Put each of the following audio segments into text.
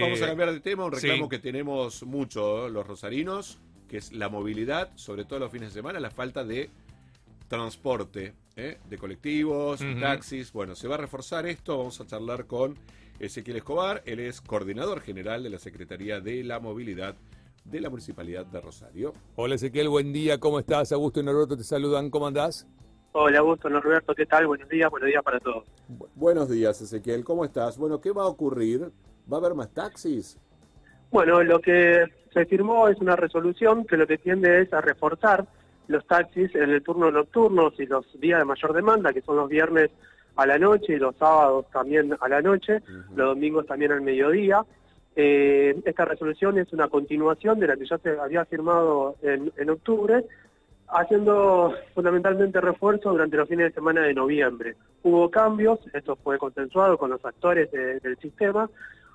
Vamos a cambiar de tema, un reclamo que tenemos mucho los rosarinos, que es la movilidad, sobre todo los fines de semana, la falta de transporte ¿eh? de colectivos, taxis. Bueno, se va a reforzar esto, vamos a charlar con Ezequiel Escobar, él es coordinador general de la Secretaría de la Movilidad de la Municipalidad de Rosario. Hola Ezequiel, buen día, ¿cómo estás? Augusto y Norberto te saludan, ¿cómo andás? Hola Augusto, Norberto, ¿qué tal? Buenos días, buenos días para todos. buenos días Ezequiel, ¿cómo estás? Bueno, ¿qué va a ocurrir? ¿Va a haber más taxis? Bueno, lo que se firmó es una resolución que lo que tiende es a reforzar los taxis en el turno nocturno y los días de mayor demanda, que son los viernes a la noche y los sábados también a la noche, los domingos también al mediodía. Eh, esta resolución es una continuación de la que ya se había firmado en, en octubre, haciendo fundamentalmente refuerzo durante los fines de semana de noviembre. Hubo cambios, esto fue consensuado con los actores del sistema,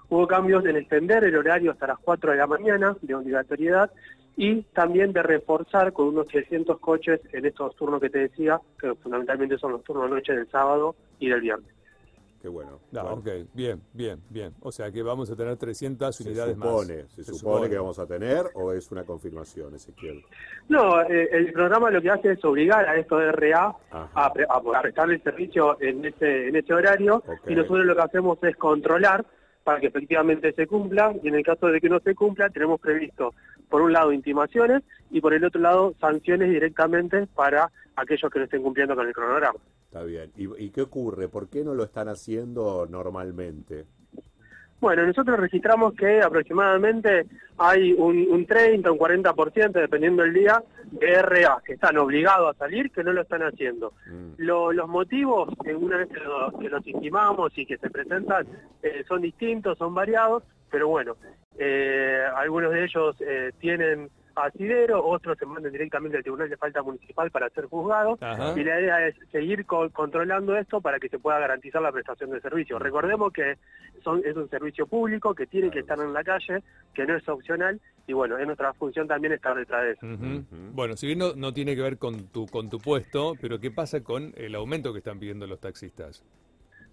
hubo cambios en extender el horario hasta las 4 de la mañana de obligatoriedad y también de reforzar con unos 300 coches en estos turnos que te decía, que fundamentalmente son los turnos noche del sábado y del viernes. Qué bueno. Ok, bien, bien, bien. O sea que vamos a tener 300 unidades más. ¿Se, se supone, que vamos a tener o es una confirmación, Ezequiel? No, eh, el programa lo que hace es obligar a estos de RA a, a, prestarle el servicio en ese, en ese horario y nosotros lo que hacemos es controlar para que efectivamente se cumpla y en el caso de que no se cumpla tenemos previsto por un lado intimaciones y por el otro lado sanciones directamente para aquellos que no estén cumpliendo con el cronograma. Está bien. ¿Y, qué ocurre? ¿Por qué no lo están haciendo normalmente? Bueno, nosotros registramos que aproximadamente hay un, 30, un 40%, dependiendo del día, de RA, que están obligados a salir, que no lo están haciendo. Mm. los motivos, que una vez que, los intimamos y que se presentan, eh, son distintos, son variados, pero bueno, eh, algunos de ellos eh, tienen asidero, otros se mandan directamente al Tribunal de Falta Municipal para ser juzgados, y la idea es seguir controlando esto para que se pueda garantizar la prestación de servicio. Recordemos que son, es un servicio público que tiene que estar en la calle, que no es opcional, y bueno, es nuestra función también estar detrás de eso. Bueno, si bien no, tiene que ver con tu, con tu puesto, pero ¿qué pasa con el aumento que están pidiendo los taxistas?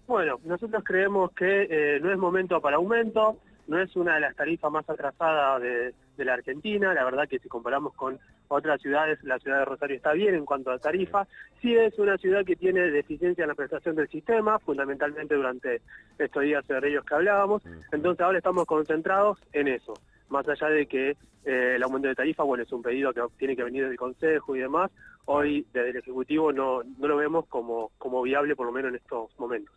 Bueno, nosotros creemos que eh, no es momento para aumento, no es una de las tarifas más atrasadas de, la Argentina, la verdad que si comparamos con otras ciudades, la ciudad de Rosario está bien en cuanto a tarifa, sí es una ciudad que tiene deficiencia en la prestación del sistema, fundamentalmente durante estos días de ellos que hablábamos, entonces ahora estamos concentrados en eso, más allá de que eh, el aumento de tarifa, bueno, es un pedido que tiene que venir del Consejo y demás, hoy desde el Ejecutivo no, no lo vemos como, como viable, por lo menos en estos momentos.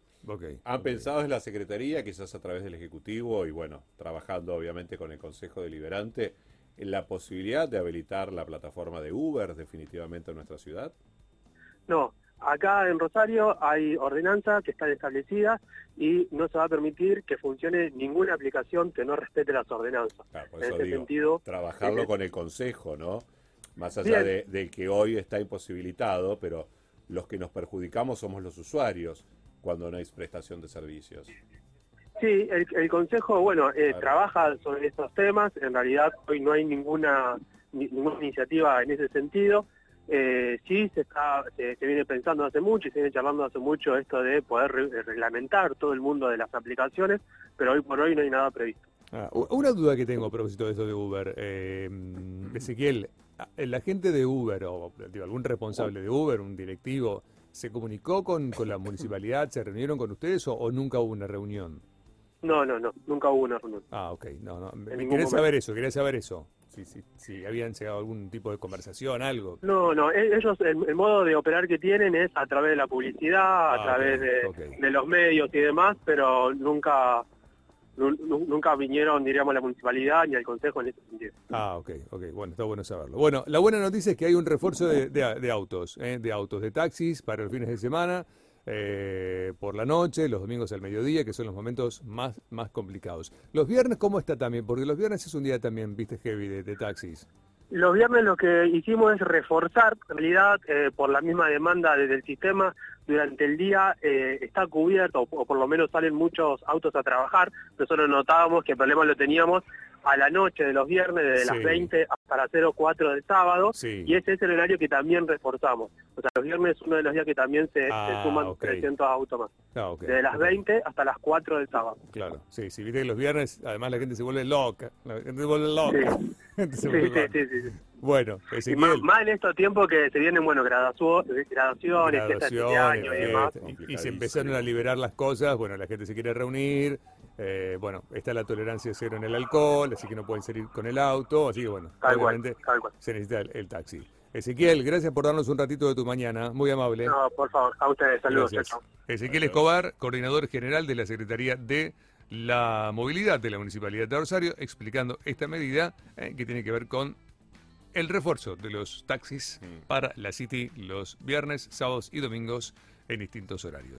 ¿Han pensado en la Secretaría, quizás a través del Ejecutivo y bueno, trabajando obviamente con el Consejo Deliberante, en la posibilidad de habilitar la plataforma de Uber definitivamente en nuestra ciudad? No, acá en Rosario hay ordenanzas que están establecidas y no se va a permitir que funcione ninguna aplicación que no respete las ordenanzas. en ese sentido, trabajarlo con el Consejo, ¿no? Más allá de, de que hoy está imposibilitado, pero los que nos perjudicamos somos los usuarios cuando no hay prestación de servicios. Sí, el, Consejo, bueno, eh, trabaja sobre estos temas. En realidad hoy no hay ninguna, ninguna iniciativa en ese sentido. Eh, sí, se, está, se, viene pensando hace mucho y se viene charlando hace mucho esto de poder reglamentar todo el mundo de las aplicaciones, pero hoy por hoy no hay nada previsto. Ah, una duda que tengo a propósito de esto de Uber. Eh, Ezequiel, la gente de Uber o algún responsable de Uber, un directivo, ¿Se comunicó con, con la municipalidad? ¿Se reunieron con ustedes o, nunca hubo una reunión? No, no, no, nunca hubo una reunión. Ah, ok, no, no. Quería saber eso, quería saber eso. Si sí, sí, habían llegado algún tipo de conversación, algo. No, no, e-, ellos, el, modo de operar que tienen es a través de la publicidad, a ah, través de, de los medios y demás, pero nunca nunca vinieron, diríamos, la municipalidad ni al consejo en ese sentido. Ah, ok, ok, bueno, está bueno saberlo. Bueno, la buena noticia es que hay un refuerzo de, autos, ¿eh? de autos, de taxis para los fines de semana, eh, por la noche, los domingos al mediodía, que son los momentos más, más complicados. Los viernes, ¿cómo está también? Porque los viernes es un día también, viste, heavy de, taxis. Los viernes lo que hicimos es reforzar, en realidad, eh, por la misma demanda desde el sistema, durante el día eh, está cubierto, o, por lo menos salen muchos autos a trabajar. Nosotros notábamos que el problema lo teníamos a la noche de los viernes, desde las 20 hasta las 04 del sábado, y ese es el horario que también reforzamos. O sea, los viernes es uno de los días que también se, Ah, suman ok. 300 autos más. Ah. Desde las 20 hasta las 4 del sábado. Claro, sí, sí, viste que los viernes, además la gente se vuelve loca. La gente se vuelve loca. Sí. La gente se Sí, vuelve sí, loca. sí, sí, sí. Bueno, Y más, más en estos tiempos que se vienen, bueno, graduaciones, fiestas de graduaciones, año y demás. y, y se empezaron a liberar las cosas, bueno, la gente se quiere reunir, eh, bueno, está la tolerancia cero en el alcohol, así que no pueden salir con el auto, así que bueno, Tal obviamente cual. se necesita el, el taxi. Ezequiel, gracias por darnos un ratito de tu mañana, muy amable. No, por favor, a ustedes, saludos. Chao. Ezequiel Escobar, coordinador general de la Secretaría de la Movilidad de la Municipalidad de Rosario, explicando esta medida eh, que tiene que ver con el refuerzo de los taxis para la City los viernes, sábados y domingos en distintos horarios.